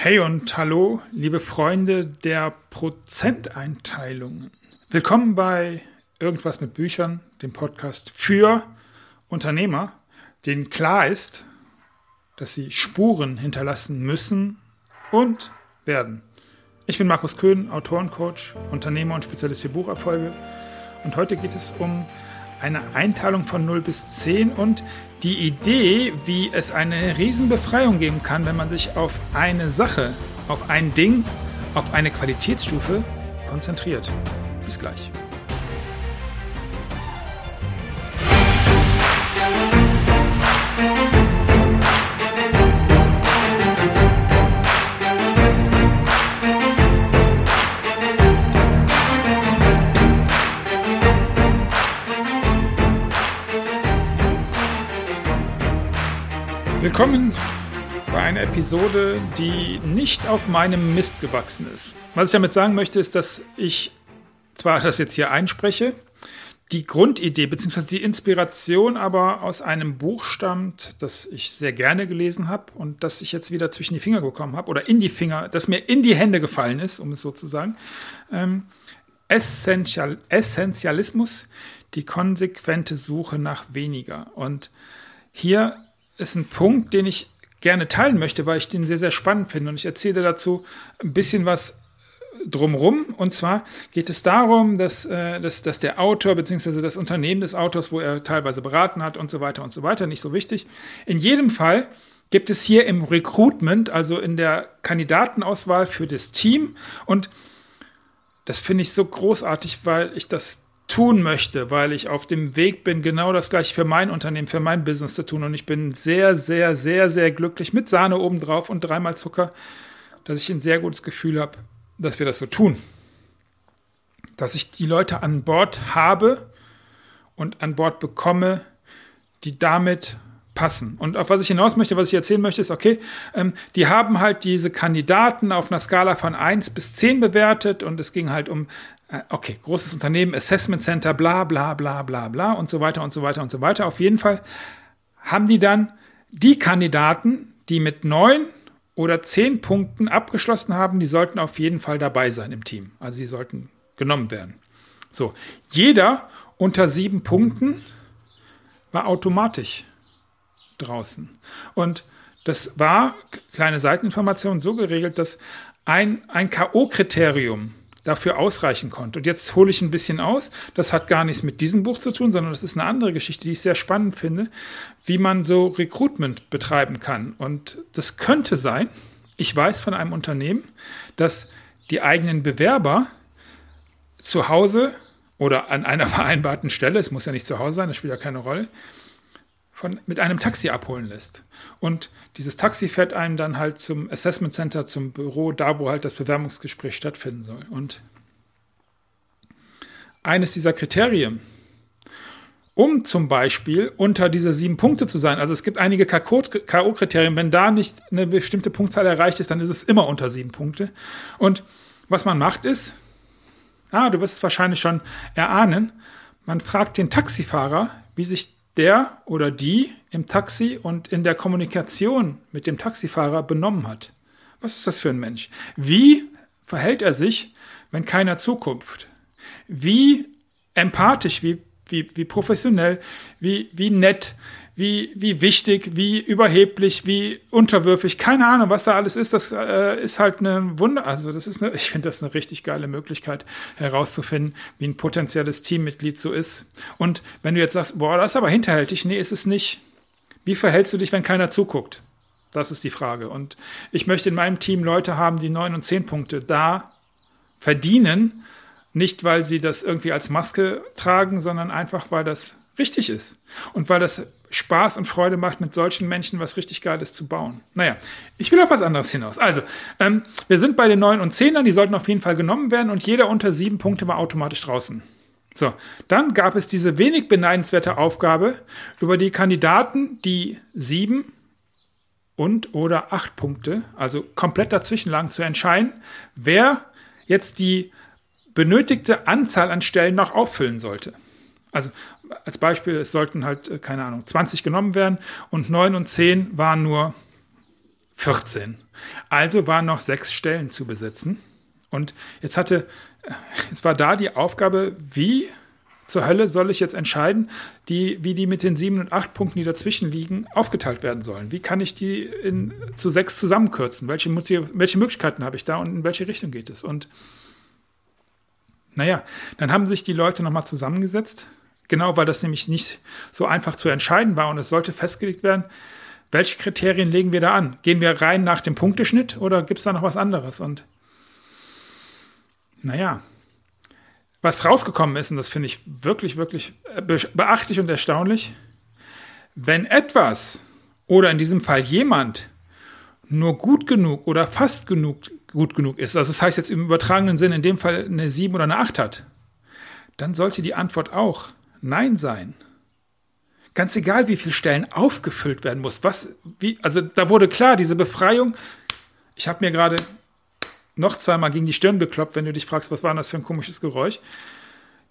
Hey und hallo, liebe Freunde der Prozenteinteilungen. Willkommen bei Irgendwas mit Büchern, dem Podcast für Unternehmer, denen klar ist, dass sie Spuren hinterlassen müssen und werden. Ich bin Markus Köhn, Autorencoach, Unternehmer und Spezialist für Bucherfolge. Und heute geht es um eine Einteilung von 0 bis 10 und die Idee, wie es eine Riesenbefreiung geben kann, wenn man sich auf eine Sache, auf ein Ding, auf eine Qualitätsstufe konzentriert. Bis gleich. Willkommen bei einer Episode, die nicht auf meinem Mist gewachsen ist. Was ich damit sagen möchte, ist, dass ich zwar das jetzt hier einspreche, die Grundidee bzw. die Inspiration aber aus einem Buch stammt, das ich sehr gerne gelesen habe und das ich jetzt wieder zwischen die Finger bekommen habe oder in die Finger, das mir in die Hände gefallen ist, um es so zu sagen. Ähm, Essential, Essentialismus, die konsequente Suche nach weniger. Und hier ist ein Punkt, den ich gerne teilen möchte, weil ich den sehr, sehr spannend finde. Und ich erzähle dazu ein bisschen was drumrum. Und zwar geht es darum, dass, äh, dass, dass der Autor bzw. das Unternehmen des Autors, wo er teilweise beraten hat und so weiter und so weiter, nicht so wichtig. In jedem Fall gibt es hier im Recruitment, also in der Kandidatenauswahl für das Team. Und das finde ich so großartig, weil ich das tun möchte, weil ich auf dem Weg bin, genau das gleiche für mein Unternehmen, für mein Business zu tun. Und ich bin sehr, sehr, sehr, sehr glücklich mit Sahne obendrauf und dreimal Zucker, dass ich ein sehr gutes Gefühl habe, dass wir das so tun. Dass ich die Leute an Bord habe und an Bord bekomme, die damit passen. Und auf was ich hinaus möchte, was ich erzählen möchte, ist, okay, ähm, die haben halt diese Kandidaten auf einer Skala von 1 bis 10 bewertet und es ging halt um okay, großes Unternehmen, Assessment Center, bla bla bla bla bla und so weiter und so weiter und so weiter. Auf jeden Fall haben die dann die Kandidaten, die mit neun oder zehn Punkten abgeschlossen haben, die sollten auf jeden Fall dabei sein im Team. Also sie sollten genommen werden. So, jeder unter sieben Punkten war automatisch draußen. Und das war, kleine Seiteninformation, so geregelt, dass ein, ein K.O.-Kriterium dafür ausreichen konnte. Und jetzt hole ich ein bisschen aus. Das hat gar nichts mit diesem Buch zu tun, sondern das ist eine andere Geschichte, die ich sehr spannend finde, wie man so Recruitment betreiben kann. Und das könnte sein, ich weiß von einem Unternehmen, dass die eigenen Bewerber zu Hause oder an einer vereinbarten Stelle, es muss ja nicht zu Hause sein, das spielt ja keine Rolle, von, mit einem Taxi abholen lässt. Und dieses Taxi fährt einen dann halt zum Assessment Center, zum Büro, da wo halt das Bewerbungsgespräch stattfinden soll. Und eines dieser Kriterien, um zum Beispiel unter dieser sieben Punkte zu sein, also es gibt einige K.O.-Kriterien, wenn da nicht eine bestimmte Punktzahl erreicht ist, dann ist es immer unter sieben Punkte. Und was man macht ist, ah, du wirst es wahrscheinlich schon erahnen, man fragt den Taxifahrer, wie sich der oder die im Taxi und in der Kommunikation mit dem Taxifahrer benommen hat. Was ist das für ein Mensch? Wie verhält er sich, wenn keiner zuguckt? Wie empathisch, wie, wie, wie professionell, wie, wie nett, wie, wie wichtig, wie überheblich, wie unterwürfig, keine Ahnung, was da alles ist, das äh, ist halt eine Wunder, also das ist eine, ich finde das eine richtig geile Möglichkeit herauszufinden, wie ein potenzielles Teammitglied so ist. Und wenn du jetzt sagst, boah, das ist aber hinterhältig, nee, ist es nicht. Wie verhältst du dich, wenn keiner zuguckt? Das ist die Frage. Und ich möchte in meinem Team Leute haben, die neun und zehn Punkte da verdienen, nicht weil sie das irgendwie als Maske tragen, sondern einfach, weil das richtig ist. Und weil das Spaß und Freude macht, mit solchen Menschen was richtig Geiles zu bauen. Naja, ich will auf was anderes hinaus. Also, ähm, wir sind bei den 9 und 10ern, die sollten auf jeden Fall genommen werden und jeder unter sieben Punkte war automatisch draußen. So, dann gab es diese wenig beneidenswerte Aufgabe, über die Kandidaten, die sieben und oder acht Punkte, also komplett dazwischen lagen, zu entscheiden, wer jetzt die benötigte Anzahl an Stellen noch auffüllen sollte. Also als Beispiel, es sollten halt, äh, keine Ahnung, 20 genommen werden und 9 und 10 waren nur 14. Also waren noch sechs Stellen zu besetzen. Und jetzt hatte, jetzt war da die Aufgabe, wie zur Hölle soll ich jetzt entscheiden, die, wie die mit den sieben und acht Punkten, die dazwischen liegen, aufgeteilt werden sollen? Wie kann ich die in, zu sechs zusammenkürzen? Welche, welche Möglichkeiten habe ich da und in welche Richtung geht es? Und naja, dann haben sich die Leute nochmal zusammengesetzt, genau weil das nämlich nicht so einfach zu entscheiden war und es sollte festgelegt werden, welche Kriterien legen wir da an? Gehen wir rein nach dem Punkteschnitt oder gibt es da noch was anderes? Und naja, was rausgekommen ist, und das finde ich wirklich, wirklich äh, beachtlich und erstaunlich, wenn etwas oder in diesem Fall jemand nur gut genug oder fast genug, gut genug ist, also das heißt jetzt im übertragenen Sinn in dem Fall eine 7 oder eine 8 hat, dann sollte die Antwort auch Nein sein. Ganz egal, wie viele Stellen aufgefüllt werden muss. Was, wie, also da wurde klar, diese Befreiung. Ich habe mir gerade noch zweimal gegen die Stirn gekloppt, wenn du dich fragst, was war das für ein komisches Geräusch.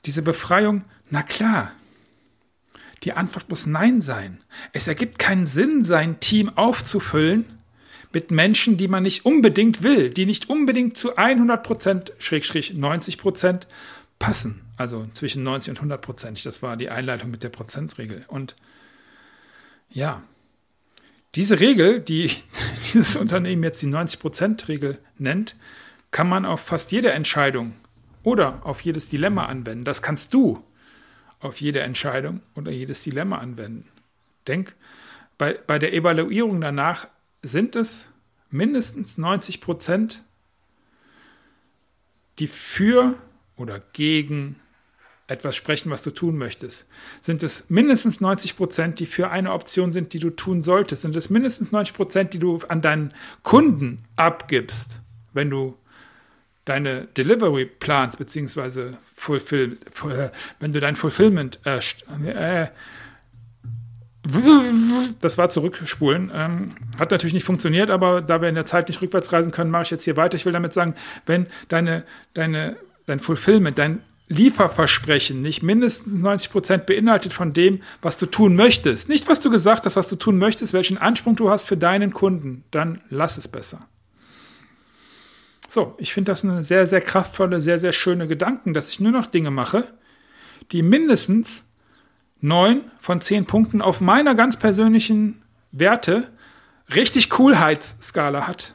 Diese Befreiung, na klar. Die Antwort muss Nein sein. Es ergibt keinen Sinn, sein Team aufzufüllen mit Menschen, die man nicht unbedingt will, die nicht unbedingt zu 100 Prozent, Schrägstrich 90 Prozent passen. Also zwischen 90 und 100 Prozent. Das war die Einleitung mit der Prozentregel. Und ja, diese Regel, die dieses Unternehmen jetzt die 90%-Regel nennt, kann man auf fast jede Entscheidung oder auf jedes Dilemma anwenden. Das kannst du auf jede Entscheidung oder jedes Dilemma anwenden. Denk, bei, bei der Evaluierung danach sind es mindestens 90 Prozent, die für oder gegen etwas sprechen, was du tun möchtest? Sind es mindestens 90 Prozent, die für eine Option sind, die du tun solltest? Sind es mindestens 90 Prozent, die du an deinen Kunden abgibst, wenn du deine Delivery planst, beziehungsweise fulfill, wenn du dein Fulfillment äh, äh, das war zurückspulen. Ähm, hat natürlich nicht funktioniert, aber da wir in der Zeit nicht rückwärts reisen können, mache ich jetzt hier weiter. Ich will damit sagen, wenn deine, deine, dein Fulfillment, dein Lieferversprechen nicht mindestens 90 Prozent beinhaltet von dem, was du tun möchtest. Nicht, was du gesagt hast, was du tun möchtest, welchen Anspruch du hast für deinen Kunden. Dann lass es besser. So, ich finde das eine sehr, sehr kraftvolle, sehr, sehr schöne Gedanken, dass ich nur noch Dinge mache, die mindestens neun von zehn Punkten auf meiner ganz persönlichen Werte richtig Coolheitsskala hat.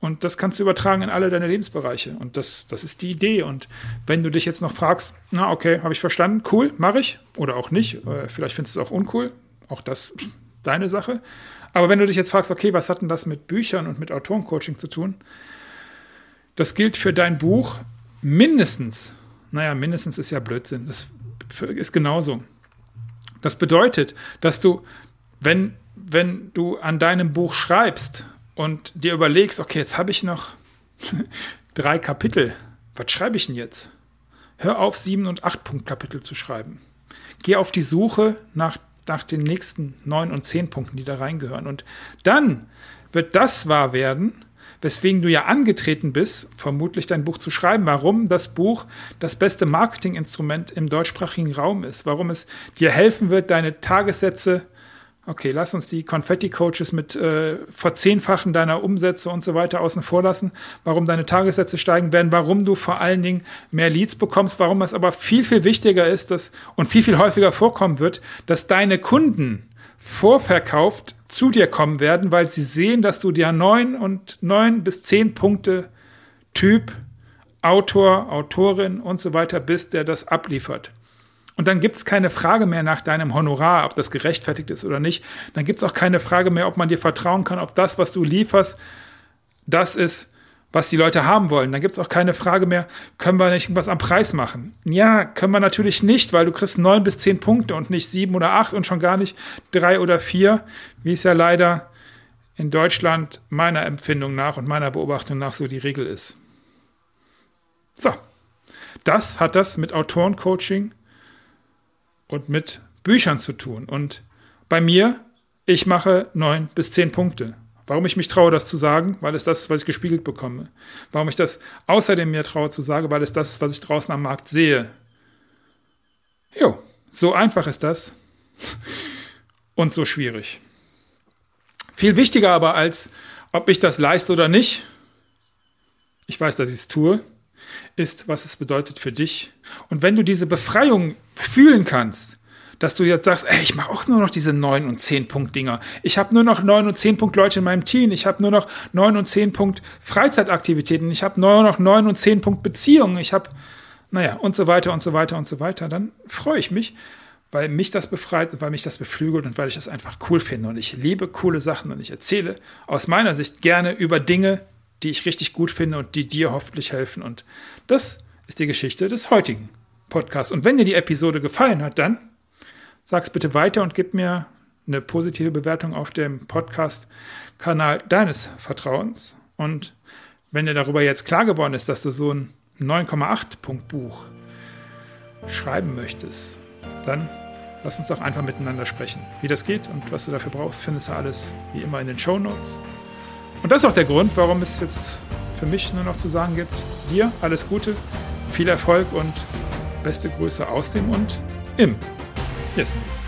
Und das kannst du übertragen in alle deine Lebensbereiche. Und das, das ist die Idee. Und wenn du dich jetzt noch fragst, na okay, habe ich verstanden, cool, mache ich. Oder auch nicht. Äh, vielleicht findest du es auch uncool. Auch das deine Sache. Aber wenn du dich jetzt fragst, okay, was hat denn das mit Büchern und mit Autorencoaching zu tun? Das gilt für dein Buch mindestens. Naja, mindestens ist ja Blödsinn. Das ist genauso. Das bedeutet, dass du, wenn, wenn du an deinem Buch schreibst und dir überlegst, okay, jetzt habe ich noch drei Kapitel, was schreibe ich denn jetzt? Hör auf, sieben und acht Punkt Kapitel zu schreiben. Geh auf die Suche nach, nach den nächsten neun und zehn Punkten, die da reingehören. Und dann wird das wahr werden, weswegen du ja angetreten bist, vermutlich dein Buch zu schreiben, warum das Buch das beste Marketinginstrument im deutschsprachigen Raum ist, warum es dir helfen wird, deine Tagessätze Okay, lass uns die Konfetti-Coaches mit äh, Verzehnfachen deiner Umsätze und so weiter außen vor lassen, warum deine Tagessätze steigen werden, warum du vor allen Dingen mehr Leads bekommst, warum es aber viel, viel wichtiger ist dass, und viel, viel häufiger vorkommen wird, dass deine Kunden vorverkauft zu dir kommen werden, weil sie sehen, dass du der neun und neun bis zehn Punkte Typ, Autor, Autorin und so weiter bist, der das abliefert. Und dann gibt es keine Frage mehr nach deinem Honorar, ob das gerechtfertigt ist oder nicht. Dann gibt es auch keine Frage mehr, ob man dir vertrauen kann, ob das, was du lieferst, das ist, was die Leute haben wollen. Dann gibt es auch keine Frage mehr, können wir nicht irgendwas am Preis machen? Ja, können wir natürlich nicht, weil du kriegst neun bis zehn Punkte und nicht sieben oder acht und schon gar nicht drei oder vier, wie es ja leider in Deutschland meiner Empfindung nach und meiner Beobachtung nach so die Regel ist. So, das hat das mit Autorencoaching und mit Büchern zu tun. Und bei mir, ich mache neun bis zehn Punkte. Warum ich mich traue, das zu sagen? Weil es das ist, was ich gespiegelt bekomme. Warum ich das außerdem mir traue zu sagen? Weil es das ist, was ich draußen am Markt sehe. Jo, so einfach ist das und so schwierig. Viel wichtiger aber als, ob ich das leiste oder nicht, ich weiß, dass ich es tue, ist, was es bedeutet für dich. Und wenn du diese Befreiung fühlen kannst, dass du jetzt sagst, ey, ich mache auch nur noch diese 9 und 10 Punkt Dinger. Ich habe nur noch 9 und 10 Punkt Leute in meinem Team. Ich habe nur noch 9 und 10 Punkt Freizeitaktivitäten. Ich habe nur noch 9 und 10 Punkt Beziehungen. Ich habe, naja, und so weiter und so weiter und so weiter. Dann freue ich mich, weil mich das befreit und weil mich das beflügelt und weil ich das einfach cool finde. Und ich liebe coole Sachen und ich erzähle aus meiner Sicht gerne über Dinge, die ich richtig gut finde und die dir hoffentlich helfen. Und das ist die Geschichte des heutigen Podcasts. Und wenn dir die Episode gefallen hat, dann sag's bitte weiter und gib mir eine positive Bewertung auf dem Podcast-Kanal deines Vertrauens. Und wenn dir darüber jetzt klar geworden ist, dass du so ein 9,8-Punkt-Buch schreiben möchtest, dann lass uns doch einfach miteinander sprechen. Wie das geht und was du dafür brauchst, findest du alles wie immer in den Show Notes. Und das ist auch der Grund, warum es jetzt für mich nur noch zu sagen gibt, dir alles Gute, viel Erfolg und beste Grüße aus dem und im Yes, please.